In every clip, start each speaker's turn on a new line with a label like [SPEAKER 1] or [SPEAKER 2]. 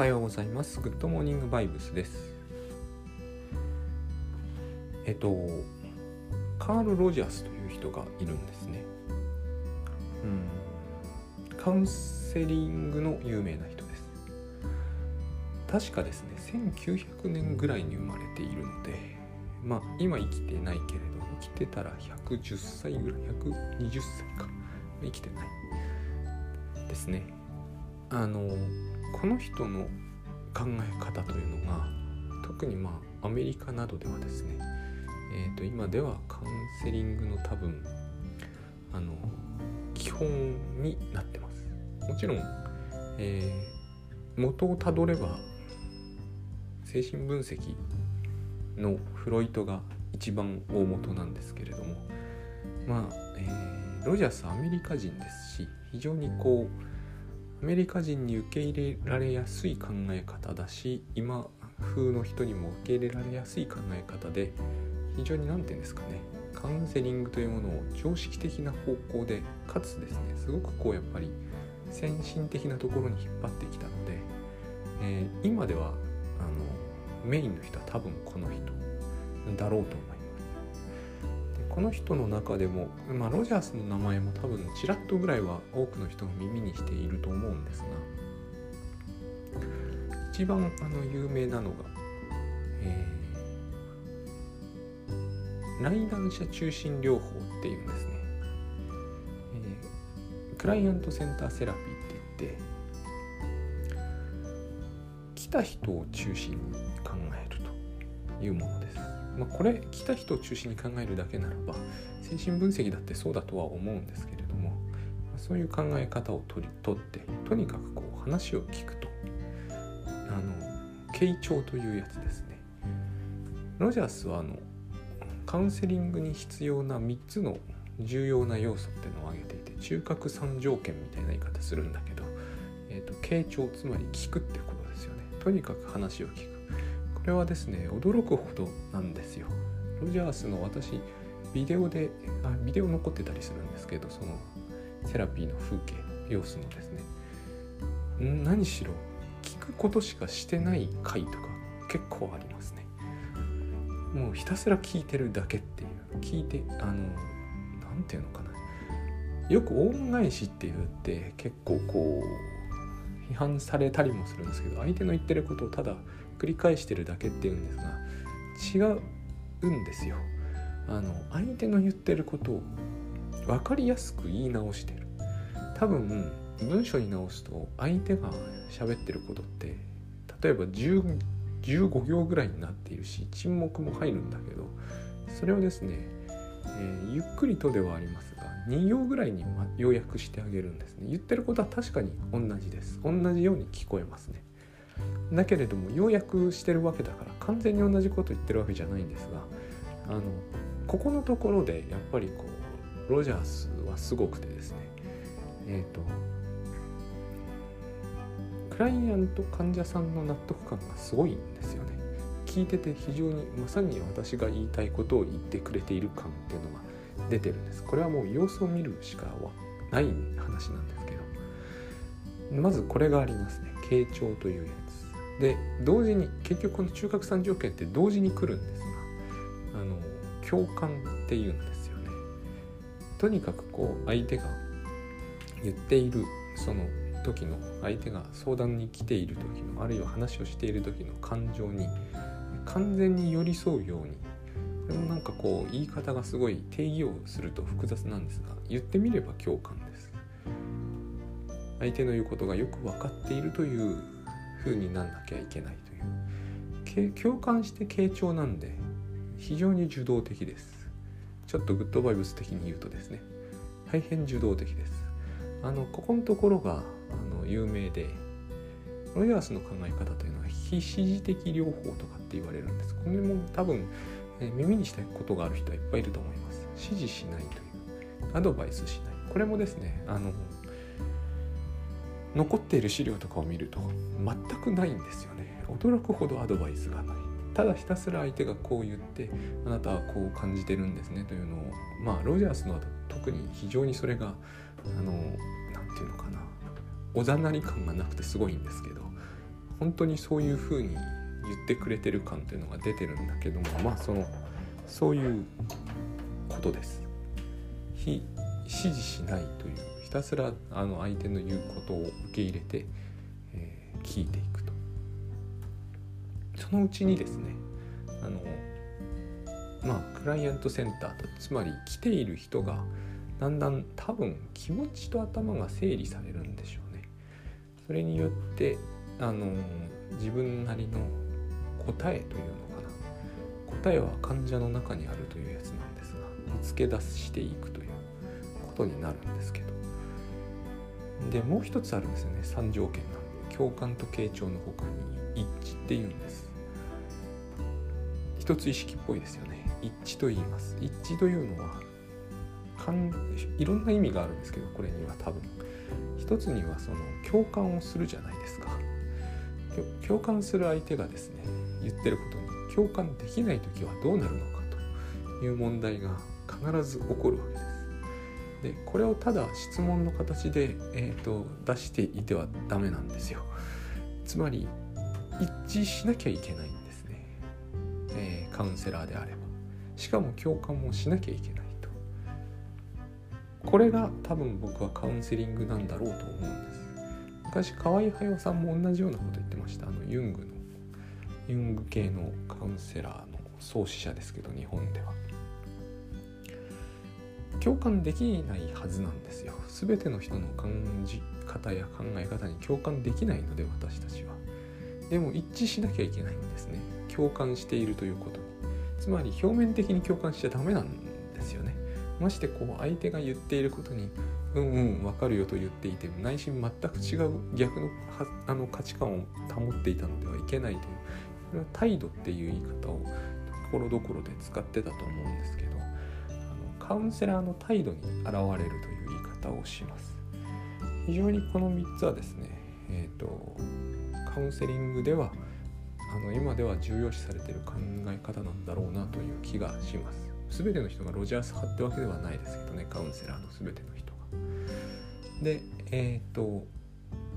[SPEAKER 1] はようございます。グッドモーニングバイブスです。えっと、カール・ロジャースという人がいるんですね。うん。カウンセリングの有名な人です。確かですね、1900年ぐらいに生まれているので、まあ、今生きてないけれど、生きてたら110歳ぐらい、120歳か。生きてないですね。あのこの人の考え方というのが特にまあアメリカなどではですね、えー、と今ではカウンセリングの多分あの基本になってます。もちろん、えー、元をたどれば精神分析のフロイトが一番大元なんですけれどもまあ、えー、ロジャースアメリカ人ですし非常にこうアメリカ人に受け入れられやすい考え方だし今風の人にも受け入れられやすい考え方で非常に何て言うんですかねカウンセリングというものを常識的な方向でかつですねすごくこうやっぱり先進的なところに引っ張ってきたので、えー、今ではあのメインの人は多分この人だろうと思います。この人の中でも、まあ、ロジャースの名前も多分ちらっとぐらいは多くの人が耳にしていると思うんですが一番あの有名なのが、えー、来談者中心療法っていうんですね、えー、クライアントセンターセラピーって言って来た人を中心に考えるというものです。まあ、これ来た人を中心に考えるだけならば精神分析だってそうだとは思うんですけれども、ま、そういう考え方を取り取ってとにかくこう話を聞くとあの傾聴というやつですね。ロジャースはあのカウンセリングに必要な3つの重要な要素っていうのを挙げていて中核3条件みたいな言い方するんだけど、えーと、傾聴つまり聞くってことですよね。とにかく話を聞く。れはですね驚くほどなんですよ。ロジャースの私ビデオであビデオ残ってたりするんですけどそのセラピーの風景様子のですね。何しろ聞くことしかしてない回とか結構ありますね。もうひたすら聞いてるだけっていう聞いてあの何て言うのかな。よく恩返しって言って結構こう批判されたりもするんですけど相手の言ってることをただ繰り返してるだけっていうんですが違うんですよ。あの相手の言ってることを分かりやすく言い直してる。多分文章に直すと相手が喋ってることって例えば10 15行ぐらいになっているし沈黙も入るんだけどそれをですね、えー、ゆっくりとではありますが2行ぐらいに要約してあげるんですね。言ってることは確かに同じです。同じように聞こえますね。だけれども要約してるわけだから完全に同じこと言ってるわけじゃないんですがあのここのところでやっぱりこうロジャースはすごくてですねえっ、ー、とクライアント患者さんの納得感がすごいんですよね。聞いてて非常にまさに私が言いたいことを言ってくれている感っていうのが出てるんです。これはもう様子を見るしかはない話なんですけどまずこれがありますね。傾聴というやつ。で同時に結局この中核三条件って同時に来るんですがあの共感っていうんですよね。とにかくこう相手が言っているその時の相手が相談に来ている時のあるいは話をしている時の感情に完全に寄り添うようにこれもなんかこう言い方がすごい定義をすると複雑なんですが言ってみれば共感です。相手の言うことがよく分かっているという風になんなきゃいけないという。共感して傾聴なんで非常に受動的です。ちょっとグッドバイブス的に言うとですね。大変受動的です。あのここのところがあの有名でロイヤースの考え方というのは非指示的療法とかって言われるんです。これも多分、え耳にしたことがある人はいっぱいいると思います。指示しないという。アドバイスしない。これもですねあの残っている資料とかを見ると全くないんですよね。驚くほどアドバイスがない。ただひたすら相手がこう言ってあなたはこう感じてるんですねというのをまあロジャースのは特に非常にそれがあの何て言うのかな。おざなり感がなくてすごいんですけど本当にそういうふうに言ってくれてる感っていうのが出てるんだけどもまあそのそういうことです。非指示しないという。ひたすらあの相手の言うことを受け入れて、えー、聞いていくと。そのうちにですねあのまあクライアントセンターとつまり来ている人がだんだん多分気持ちと頭が整理されるんでしょうね。それによってあの自分なりの答えというのかな。答えは患者の中にあるというやつなんですが見つけ出していくということになるんですけど。でもう一つあるんですよね。3条件なんで共感と傾聴の他に一致っていうんです。一つ意識っぽいですよね。一致と言います。一致というのはかんいろんな意味があるんですけどこれには多分。一つにはその共感をするじゃないですか。共感する相手がですね言ってることに共感できない時はどうなるのかという問題が必ず起こるわけです。でこれをただ質問の形で、えーと、出していてはダメなんですよ。つまり一致しなきゃいけないんですね、えー、カウンセラーであれば。しかも共感もしなきゃいけないと。これが多分僕はカウンセリングなんだろうと思うんです。昔河合隼さんも同じようなこと言ってました。あのユングのユング系のカウンセラーの創始者ですけど日本では。共感できないはずなんですよ。全ての人の感じ方や考え方に共感できないので私たちは。でも一致しなきゃいけないんですね。共感しているということに。つまり表面的に共感しちゃダメなんですよね。ましてこう相手が言っていることにうんうん分かるよと言っていて内心全く違う逆のあの価値観を保っていたのではいけないというこれは態度っていう言い方をところどころで使ってたと思うんですけどカウンセラーの態度に現れるという言い方をします。非常にこの3つはですねえっ、ー、とカウンセリングではあの今では重要視されている考え方なんだろうなという気がします。全ての人がロジャース派ってわけではないですけどねカウンセラーの全ての人が。でえっ、ー、と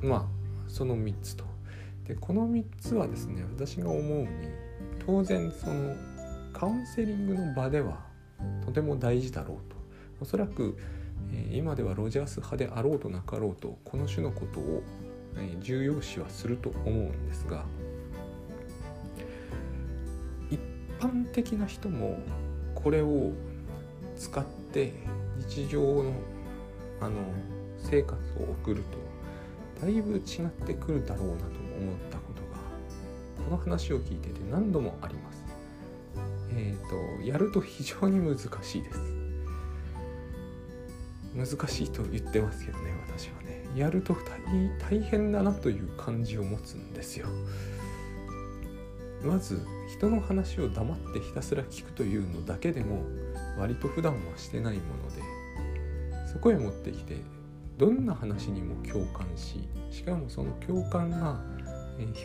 [SPEAKER 1] まあその3つと。でこの3つはですね私が思うに当然そのカウンセリングの場ではとても大事だろうとおそらく、今ではロジャース派であろうとなかろうとこの種のことを、重要視はすると思うんですが一般的な人もこれを使って日常のあの生活を送るとだいぶ違ってくるだろうなと思ったことがこの話を聞いてて何度もあります。えーと、やると非常に難しいです。難しいと言ってますけどね私はね。やると大変だなという感じを持つんですよ。まず人の話を黙ってひたすら聞くというのだけでも割と普段はしてないものでそこへ持ってきてどんな話にも共感ししかもその共感が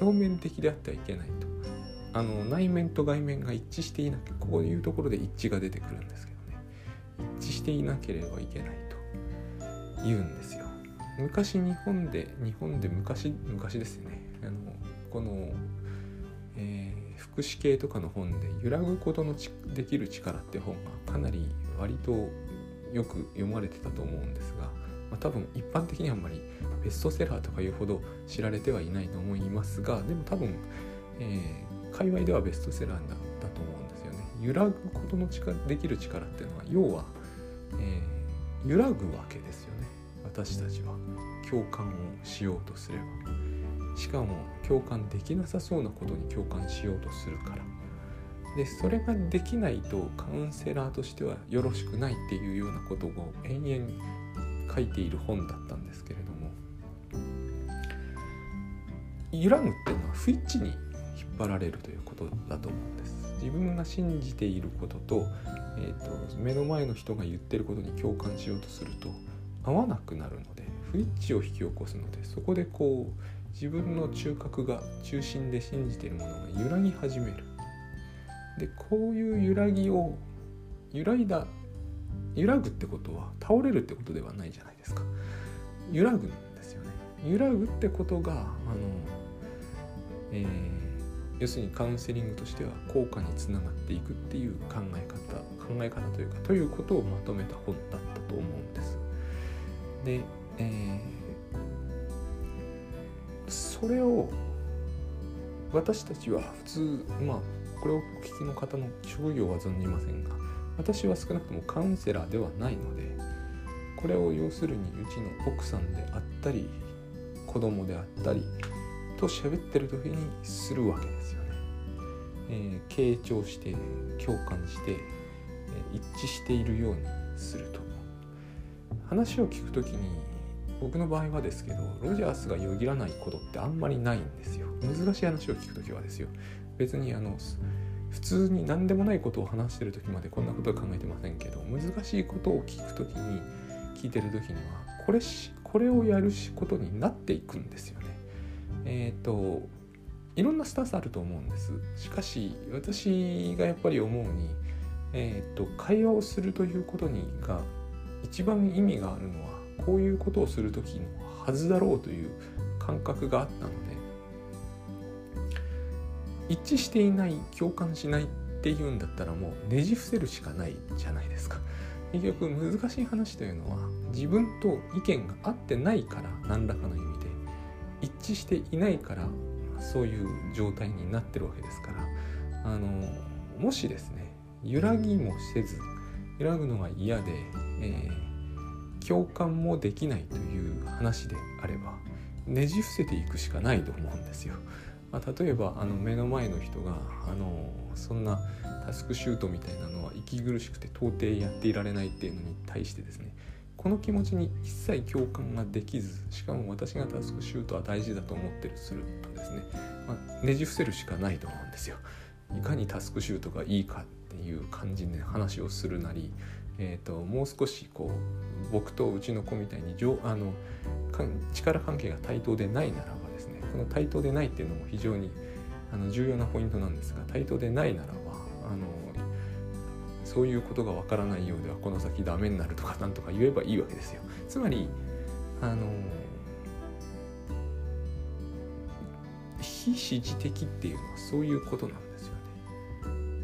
[SPEAKER 1] 表面的であってはいけないと。あの内面と外面が一致していなきゃこういうところで一致が出てくるんですけどね。一致していなければいけないと言うんですよ。昔日本で日本で昔昔ですよね。あのこの、えー、福祉系とかの本で「揺らぐことのできる力」って本がかなり割とよく読まれてたと思うんですが、まあ、多分一般的にはあんまりベストセラーとかいうほど知られてはいないと思いますがでも多分、えー界隈ではベストセラーだだと思うんですよね。揺らぐことの力できる力っていうのは要は、えー、揺らぐわけですよね。私たちは。共感をしようとすれば。しかも共感できなさそうなことに共感しようとするから。でそれができないとカウンセラーとしてはよろしくないっていうようなことを延々書いている本だったんですけれども。揺らぐっていうのは不一致に張られるということだと思うんです。自分が信じていることと,、えーと、目の前の人が言ってることに共感しようとすると合わなくなるので不一致を引き起こすのでそこでこう自分の中核が中心で信じているものが揺らぎ始める。でこういう揺らぎを揺らいだ揺らぐってことは倒れるってことではないじゃないですか。揺らぐんですよね。揺らぐってことがあのえー、要するにカウンセリングとしては効果につながっていくっていう考え方考え方というかということをまとめた本だったと思うんです。で、えー、それを私たちは普通まあこれをお聞きの方の職業は存じませんが私は少なくともカウンセラーではないのでこれを要するにうちの奥さんであったり子供であったりと喋ってる時にするわけですよね。えー、傾聴して共感して、えー、一致しているようにすると話を聞く時に僕の場合はですけどロジャースがよぎらないことってあんまりないんですよ難しい話を聞く時はですよ別にあの普通に何でもないことを話してる時までこんなことは考えてませんけど難しいことを聞く時に聞いてる時にはこれこれをやることになっていくんですよね。えっ、ー、といろんなスタンスあると思うんです。しかし私がやっぱり思うに、えっ、ー、と会話をするということにが一番意味があるのはこういうことをする時のはずだろうという感覚があったので一致していない共感しないっていうんだったらもうねじ伏せるしかないじゃないですか結局難しい話というのは自分と意見が合ってないから何らかの意味で一致していないからそういう状態になってるわけですからあのもしですね揺らぎもせず揺らぐのが嫌で、えー、共感もできないという話であればねじ伏せていくしかないと思うんですよ。まあ、例えばあの目の前の人があのそんなタスクシュートみたいなのは息苦しくて到底やっていられないっていうのに対してですねこの気持ちに一切共感ができずしかも私がタスクシュートは大事だと思ってるするとですね、まあ、ねじ伏せるしかないと思うんですよ。いかにタスクシュートがいいかっていう感じで話をするなり、えーと、もう少しこう僕とうちの子みたいにあの力関係が対等でないならばですねこの対等でないっていうのも非常にあの重要なポイントなんですが対等でないならばあのそういうことがわからないようではこの先ダメになるとかなんとか言えばいいわけですよ。つまりあの非指示的っていうのはそういうことなんですよね。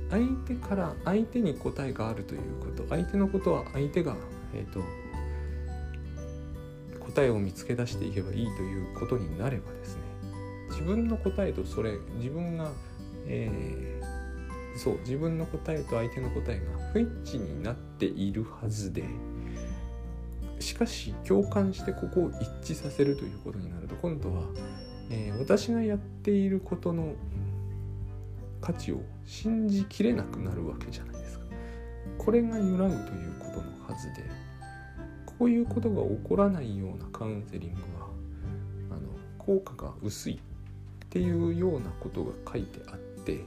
[SPEAKER 1] 相手から相手に答えがあるということ相手のことは相手が、えーと答えを見つけ出していけばいいということになればですね自分の答えとそれ自分が、えー、そう自分の答えと相手の答えが不一致になっているはずでしかし共感してここを一致させるということになると今度は、えー、私がやっていることの価値を信じきれなくなるわけじゃないですか。これが揺らぐということのはずでこういうことが起こらないようなカウンセリングはあの効果が薄いっていうようなことが書いてあって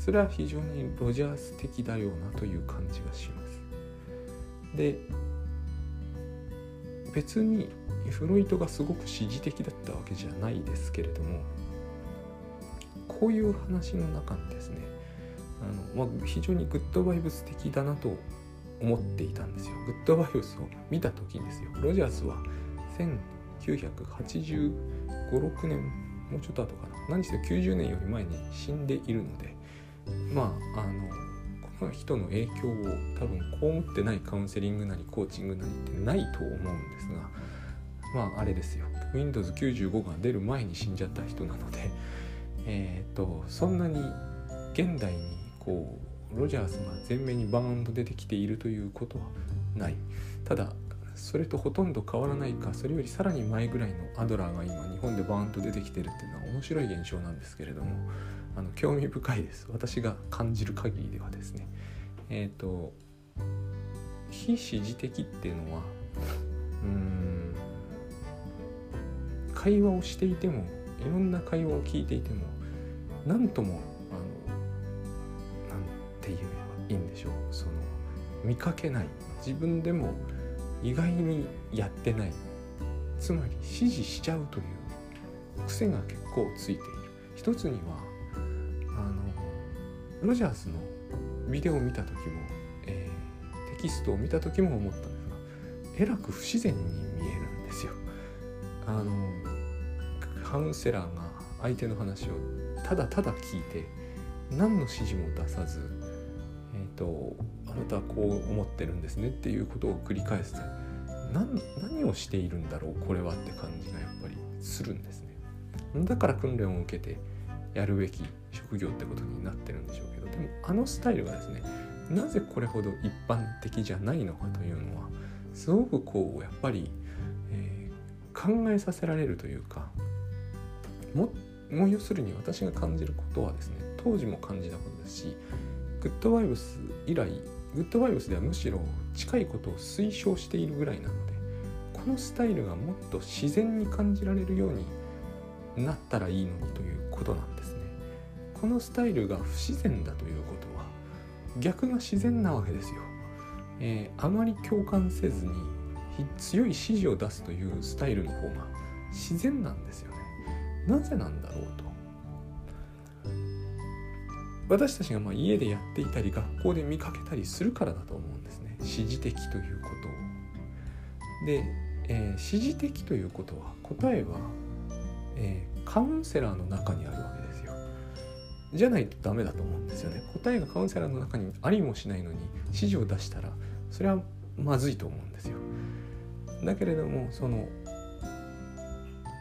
[SPEAKER 1] それは非常にロジャース的だよなという感じがします。で別にフロイトがすごく支持的だったわけじゃないですけれどもこういう話の中にですねあの、まあ、非常にグッドバイブス的だなと思っていたんですよ。グッドバイブスを見た時ですよロジャースは1985、6年もうちょっと後かな何せ90年より前に死んでいるのでまああのこの人の影響を多分被ってないカウンセリングなりコーチングなりってないと思うんですがまああれですよ。Windows95 が出る前に死んじゃった人なので えっ、ー、とそんなに現代にこうロジャースが前面にバーンと出てきているということはない。ただそれとほとんど変わらないかそれよりさらに前ぐらいのアドラーが今日本でバーンと出てきてるっていうのは面白い現象なんですけれどもあの興味深いです。私が感じる限りではですね。えっ、ー、と非指示的っていうのはうん会話をしていてもいろんな会話を聞いていても何ともあのなんて言えばいいんでしょう。その見かけない。自分でも意外にやってないつまり指示しちゃうという癖が結構ついている一つにはあのロジャースのビデオを見た時も、えー、テキストを見た時も思ったんですがえらく不自然に見えるんですよ。あのカウンセラーが相手の話をただただ聞いて何の指示も出さずえっ、ー、とあなたはこう思ってるんですねっていうことを繰り返す何をしているんだろうこれはって感じがやっぱりするんですね。だから訓練を受けてやるべき職業ってことになってるんでしょうけどでもあのスタイルがですねなぜこれほど一般的じゃないのかというのはすごくこうやっぱり、えー、考えさせられるというかももう要するに私が感じることはですね当時も感じたことですしグッドバイブス以来グッドバイブスではむしろ近いことを推奨しているぐらいなのでこのスタイルがもっと自然に感じられるようになったらいいのにということなんですね。このスタイルが不自然だということは逆が自然なわけですよ。えー、あまり共感せずに強い指示を出すというスタイルの方が自然なんですよね。なぜなんだろうと。私たちがま家でやっていたり学校で見かけたりするからだと思うんですね。指示的ということを。で、えー、指示的ということは答えは、えー、カウンセラーの中にあるわけですよ。じゃないとダメだと思うんですよね。答えがカウンセラーの中にありもしないのに指示を出したらそれはまずいと思うんですよ。だけれどもその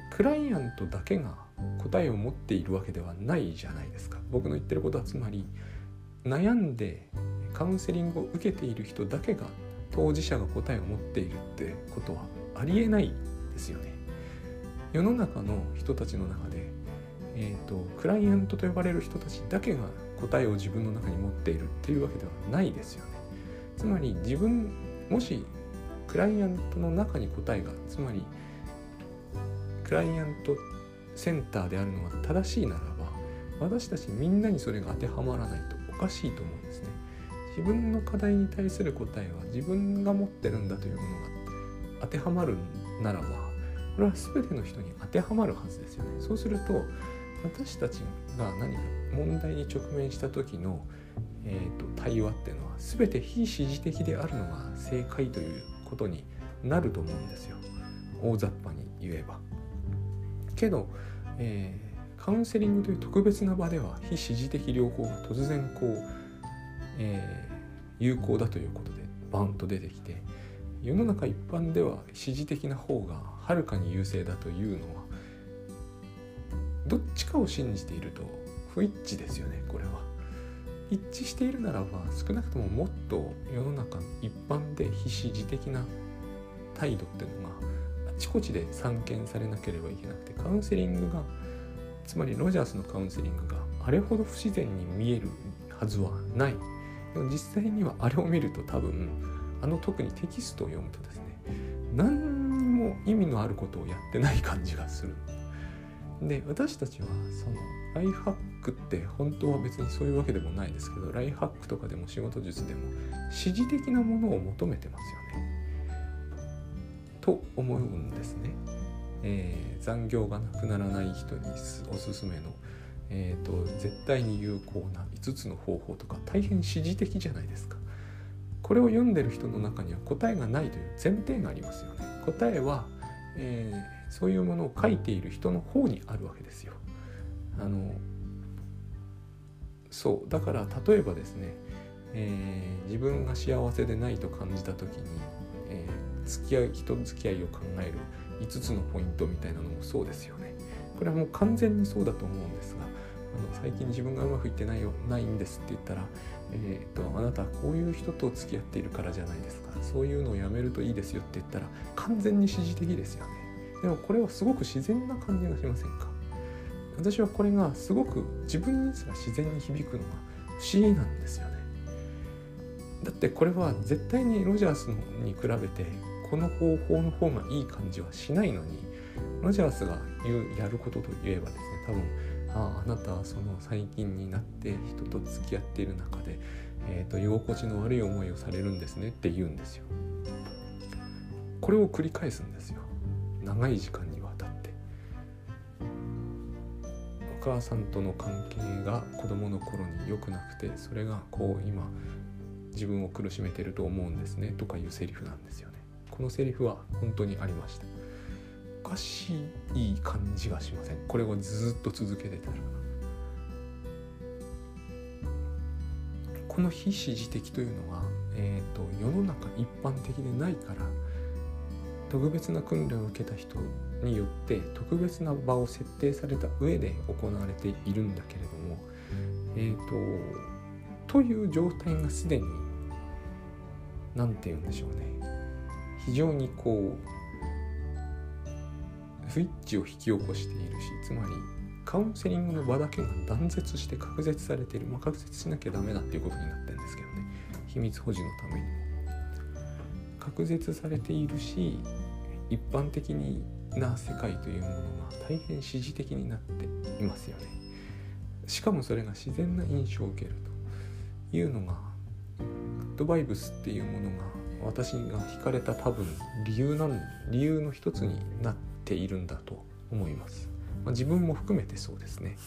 [SPEAKER 1] クライアントだけが答えを持っているわけではないじゃないですか。僕の言ってることはつまり悩んでカウンセリングを受けている人だけが当事者が答えを持っているってことはありえないですよね。世の中の人たちの中で、えーと、クライアントと呼ばれる人たちだけが答えを自分の中に持っているっていうわけではないですよね。つまり自分もしクライアントの中に答えがつまりクライアントセンターであるのが正しいならば私たちみんなにそれが当てはまらないとおかしいと思うんですね。自分の課題に対する答えは自分が持ってるんだというものが当てはまるならばこれは全ての人に当てはまるはずですよね。そうすると私たちが何か問題に直面した時の、えーと、対話っていうのは全て非指示的であるのが正解ということになると思うんですよ大雑把に言えば。けど、えー、カウンセリングという特別な場では非指示的療法が突然こう、えー、有効だということでバンと出てきて世の中一般では指示的な方がはるかに優勢だというのはどっちかを信じていると不一致ですよねこれは。一致しているならば少なくとももっと世の中一般で非指示的な態度っていうのがちこちで散見されなければいけなくてカウンセリングがつまりロジャースのカウンセリングがあれほど不自然に見えるはずはない。でも実際にはあれを見ると多分あの特にテキストを読むとですね何にも意味のあることをやってない感じがする。で私たちはそのライフハックって本当は別にそういうわけでもないですけどライフハックとかでも仕事術でも指示的なものを求めてますよね。と思うんですね。えー、残業がなくならない人におすすめの、えーと、絶対に有効な5つの方法とか大変指示的じゃないですか。これを読んでる人の中には答えがないという前提がありますよね。答えは、えーそういうものを書いている人の方にあるわけですよ。あのそうだから例えばですね、えー、自分が幸せでないと感じた時に、付き合い人付き合いを考える5つのポイントみたいなのもそうですよね。これはもう完全にそうだと思うんですがあの最近自分がうまくいってないよないんですって言ったら、えーと、あなたはこういう人と付き合っているからじゃないですかそういうのをやめるといいですよって言ったら完全に指示的ですよね。でもこれはすごく自然な感じがしませんか？私はこれがすごく自分にすら自然に響くのが不思議なんですよねだってこれは絶対にロジャースに比べてこの方法の方がいい感じはしないのにロジャースが言うやることといえばですね多分あああなたはその最近になって人と付き合っている中で、えーと、居心地の悪い思いをされるんですねって言うんですよ。これを繰り返すんですよ。長い時間にわたって。お母さんとの関係が子供の頃に良くなくてそれがこう今自分を苦しめてると思うんですねとかいうセリフなんですよ。このセリフは本当にありました。おかしい感じがしません？これをずっと続けてたら。この非指示的というのは、えーと、世の中一般的でないから特別な訓練を受けた人によって特別な場を設定された上で行われているんだけれどもえっ、ー、とという状態がすでに何て言うんでしょうね。非常にこうスイッチを引き起こしているしつまりカウンセリングの場だけが断絶して隔絶されている、まあ、隔絶しなきゃダメだっていうことになってるんですけどね。秘密保持のために。も隔絶されているし一般的な世界というものが大変指示的になっていますよね。しかもそれが自然な印象を受けるというのがグッドバイブスっていうものが私が惹かれた多分理由なん理由の一つになっているんだと思います。まあ、自分も含めてそうですね。